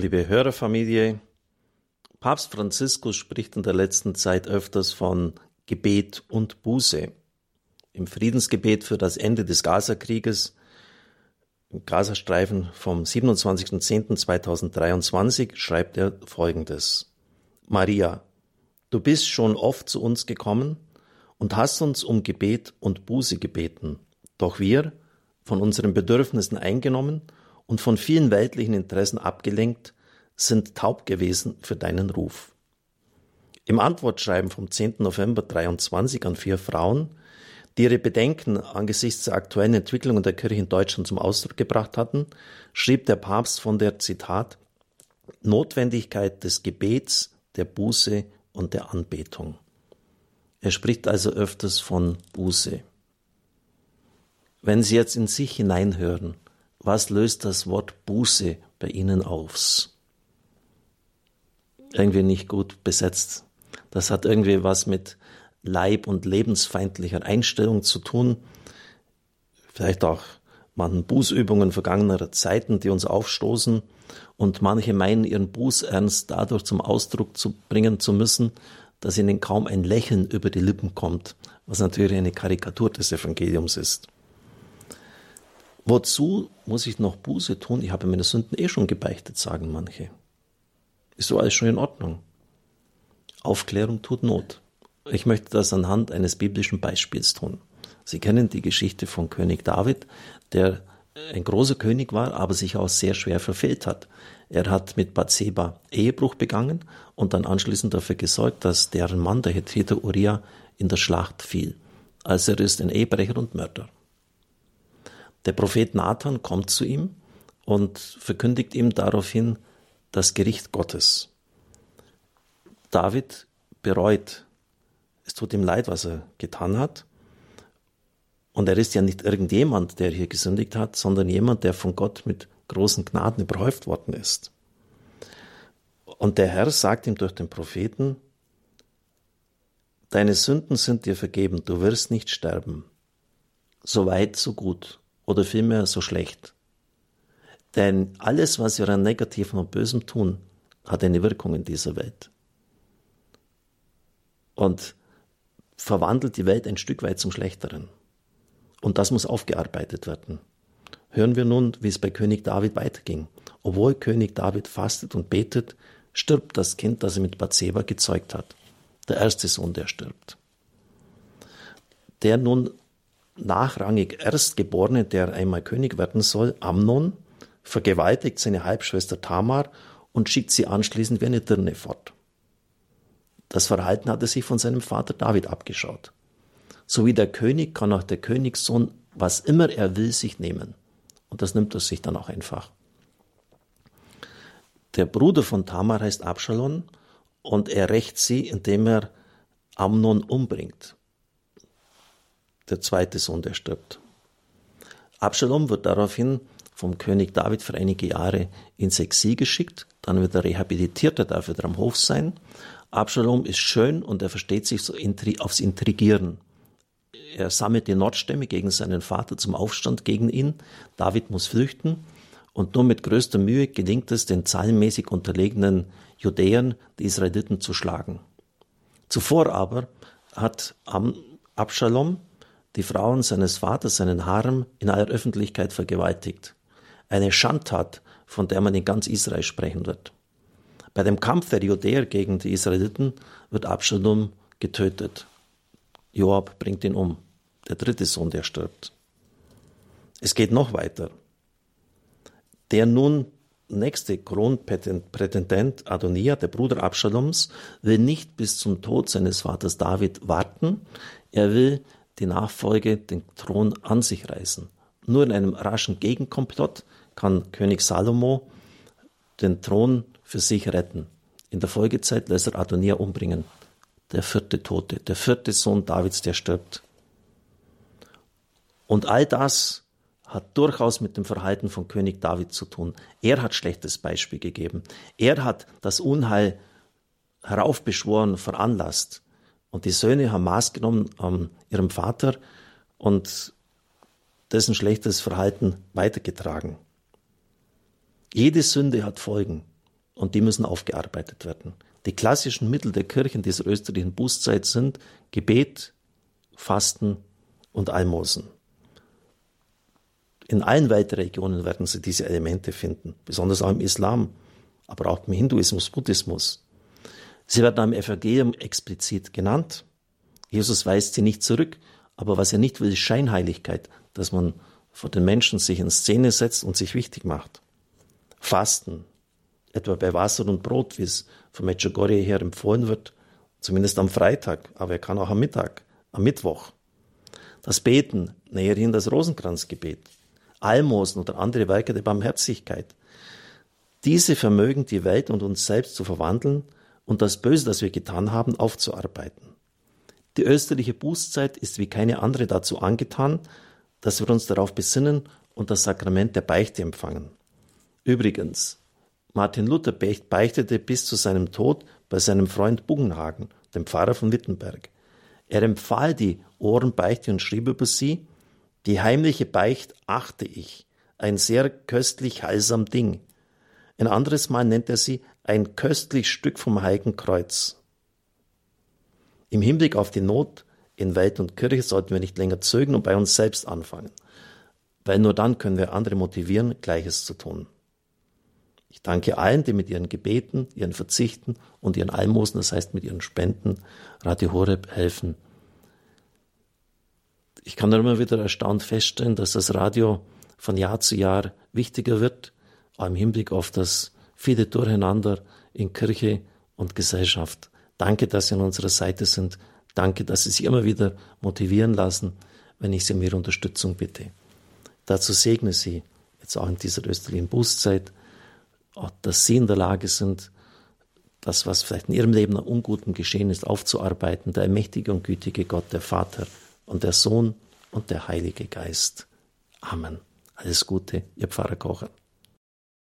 Liebe Hörerfamilie, Papst Franziskus spricht in der letzten Zeit öfters von Gebet und Buße. Im Friedensgebet für das Ende des Gazakrieges im Gazastreifen vom 27.10.2023 schreibt er folgendes. Maria, du bist schon oft zu uns gekommen und hast uns um Gebet und Buße gebeten. Doch wir, von unseren Bedürfnissen eingenommen und von vielen weltlichen Interessen abgelenkt, sind taub gewesen für deinen Ruf. Im Antwortschreiben vom 10. November 23 an vier Frauen, die ihre Bedenken angesichts der aktuellen Entwicklung der Kirche in Deutschland zum Ausdruck gebracht hatten, schrieb der Papst von der Zitat Notwendigkeit des Gebets, der Buße und der Anbetung. Er spricht also öfters von Buße. Wenn Sie jetzt in sich hineinhören, was löst das Wort Buße bei Ihnen aus? Irgendwie nicht gut besetzt. Das hat irgendwie was mit Leib- und lebensfeindlicher Einstellung zu tun. Vielleicht auch manchen Bußübungen vergangener Zeiten, die uns aufstoßen. Und manche meinen, ihren Bußernst dadurch zum Ausdruck zu bringen zu müssen, dass ihnen kaum ein Lächeln über die Lippen kommt, was natürlich eine Karikatur des Evangeliums ist. Wozu muss ich noch Buße tun? Ich habe meine Sünden eh schon gebeichtet, sagen manche. Ist so alles schon in Ordnung. Aufklärung tut Not. Ich möchte das anhand eines biblischen Beispiels tun. Sie kennen die Geschichte von König David, der ein großer König war, aber sich auch sehr schwer verfehlt hat. Er hat mit Bathseba Ehebruch begangen und dann anschließend dafür gesorgt, dass deren Mann, der Hethiter Uriah, in der Schlacht fiel. Also er ist ein Ehebrecher und Mörder. Der Prophet Nathan kommt zu ihm und verkündigt ihm daraufhin das Gericht Gottes. David bereut. Es tut ihm leid, was er getan hat. Und er ist ja nicht irgendjemand, der hier gesündigt hat, sondern jemand, der von Gott mit großen Gnaden überhäuft worden ist. Und der Herr sagt ihm durch den Propheten, Deine Sünden sind dir vergeben, du wirst nicht sterben. So weit, so gut oder vielmehr so schlecht. Denn alles, was wir an Negativen und Bösem tun, hat eine Wirkung in dieser Welt. Und verwandelt die Welt ein Stück weit zum Schlechteren. Und das muss aufgearbeitet werden. Hören wir nun, wie es bei König David weiterging. Obwohl König David fastet und betet, stirbt das Kind, das er mit Bathseba gezeugt hat. Der erste Sohn, der stirbt. Der nun nachrangig Erstgeborene, der einmal König werden soll, Amnon, vergewaltigt seine Halbschwester Tamar und schickt sie anschließend wie eine Dirne fort. Das Verhalten hatte sich von seinem Vater David abgeschaut. So wie der König kann auch der Königssohn, was immer er will, sich nehmen. Und das nimmt er sich dann auch einfach. Der Bruder von Tamar heißt Absalom und er rächt sie, indem er Amnon umbringt der zweite Sohn, der stirbt. Absalom wird daraufhin vom König David für einige Jahre ins Exil geschickt, dann wird er rehabilitiert, er darf wieder am Hof sein. Absalom ist schön und er versteht sich so aufs Intrigieren. Er sammelt die Nordstämme gegen seinen Vater zum Aufstand gegen ihn. David muss flüchten und nur mit größter Mühe gelingt es, den zahlenmäßig unterlegenen Judäern, die Israeliten, zu schlagen. Zuvor aber hat Absalom die Frauen seines Vaters, seinen Harem, in aller Öffentlichkeit vergewaltigt. Eine Schandtat, von der man in ganz Israel sprechen wird. Bei dem Kampf der Judäer gegen die Israeliten wird Absalom getötet. Joab bringt ihn um. Der dritte Sohn, der stirbt. Es geht noch weiter. Der nun nächste Kronprätendent Adonia, der Bruder Absaloms, will nicht bis zum Tod seines Vaters David warten. Er will die Nachfolge den Thron an sich reißen. Nur in einem raschen Gegenkomplott kann König Salomo den Thron für sich retten. In der Folgezeit lässt er Adonia umbringen. Der vierte Tote, der vierte Sohn Davids, der stirbt. Und all das hat durchaus mit dem Verhalten von König David zu tun. Er hat schlechtes Beispiel gegeben. Er hat das Unheil heraufbeschworen, veranlasst. Und die Söhne haben Maß genommen an ihrem Vater und dessen schlechtes Verhalten weitergetragen. Jede Sünde hat Folgen. und die müssen aufgearbeitet werden. Die klassischen Mittel der Kirchen dieser österreichischen Bußzeit sind Gebet, Fasten und Almosen. In allen weiteren Regionen werden Sie diese Elemente finden, besonders auch im Islam, aber auch im Hinduismus, Buddhismus. Sie werden am Evangelium explizit genannt. Jesus weist sie nicht zurück, aber was er nicht will, ist Scheinheiligkeit, dass man vor den Menschen sich in Szene setzt und sich wichtig macht. Fasten, etwa bei Wasser und Brot, wie es von Medjugorje her empfohlen wird, zumindest am Freitag, aber er kann auch am Mittag, am Mittwoch. Das Beten, näherhin das Rosenkranzgebet. Almosen oder andere Werke der Barmherzigkeit. Diese vermögen die Welt und uns selbst zu verwandeln und das Böse, das wir getan haben, aufzuarbeiten. Die österliche Bußzeit ist wie keine andere dazu angetan, dass wir uns darauf besinnen und das Sakrament der Beichte empfangen. Übrigens, Martin Luther beichtete bis zu seinem Tod bei seinem Freund Bugenhagen, dem Pfarrer von Wittenberg. Er empfahl die Ohrenbeichte und schrieb über sie, die heimliche Beicht achte ich, ein sehr köstlich heilsam Ding. Ein anderes Mal nennt er sie ein köstlich Stück vom Heiligen Kreuz. Im Hinblick auf die Not in Welt und Kirche sollten wir nicht länger zögern und bei uns selbst anfangen, weil nur dann können wir andere motivieren, Gleiches zu tun. Ich danke allen, die mit ihren Gebeten, ihren Verzichten und ihren Almosen, das heißt mit ihren Spenden, Radio Horeb helfen, ich kann immer wieder erstaunt feststellen, dass das Radio von Jahr zu Jahr wichtiger wird, auch im Hinblick auf das viele Durcheinander in Kirche und Gesellschaft. Danke, dass Sie an unserer Seite sind. Danke, dass Sie sich immer wieder motivieren lassen, wenn ich Sie um Ihre Unterstützung bitte. Dazu segne Sie jetzt auch in dieser österlichen Bußzeit, dass Sie in der Lage sind, das, was vielleicht in Ihrem Leben an Unguten geschehen ist, aufzuarbeiten. Der mächtige und gütige Gott, der Vater, und der Sohn und der Heilige Geist. Amen. Alles Gute, Ihr Pfarrer Kocher.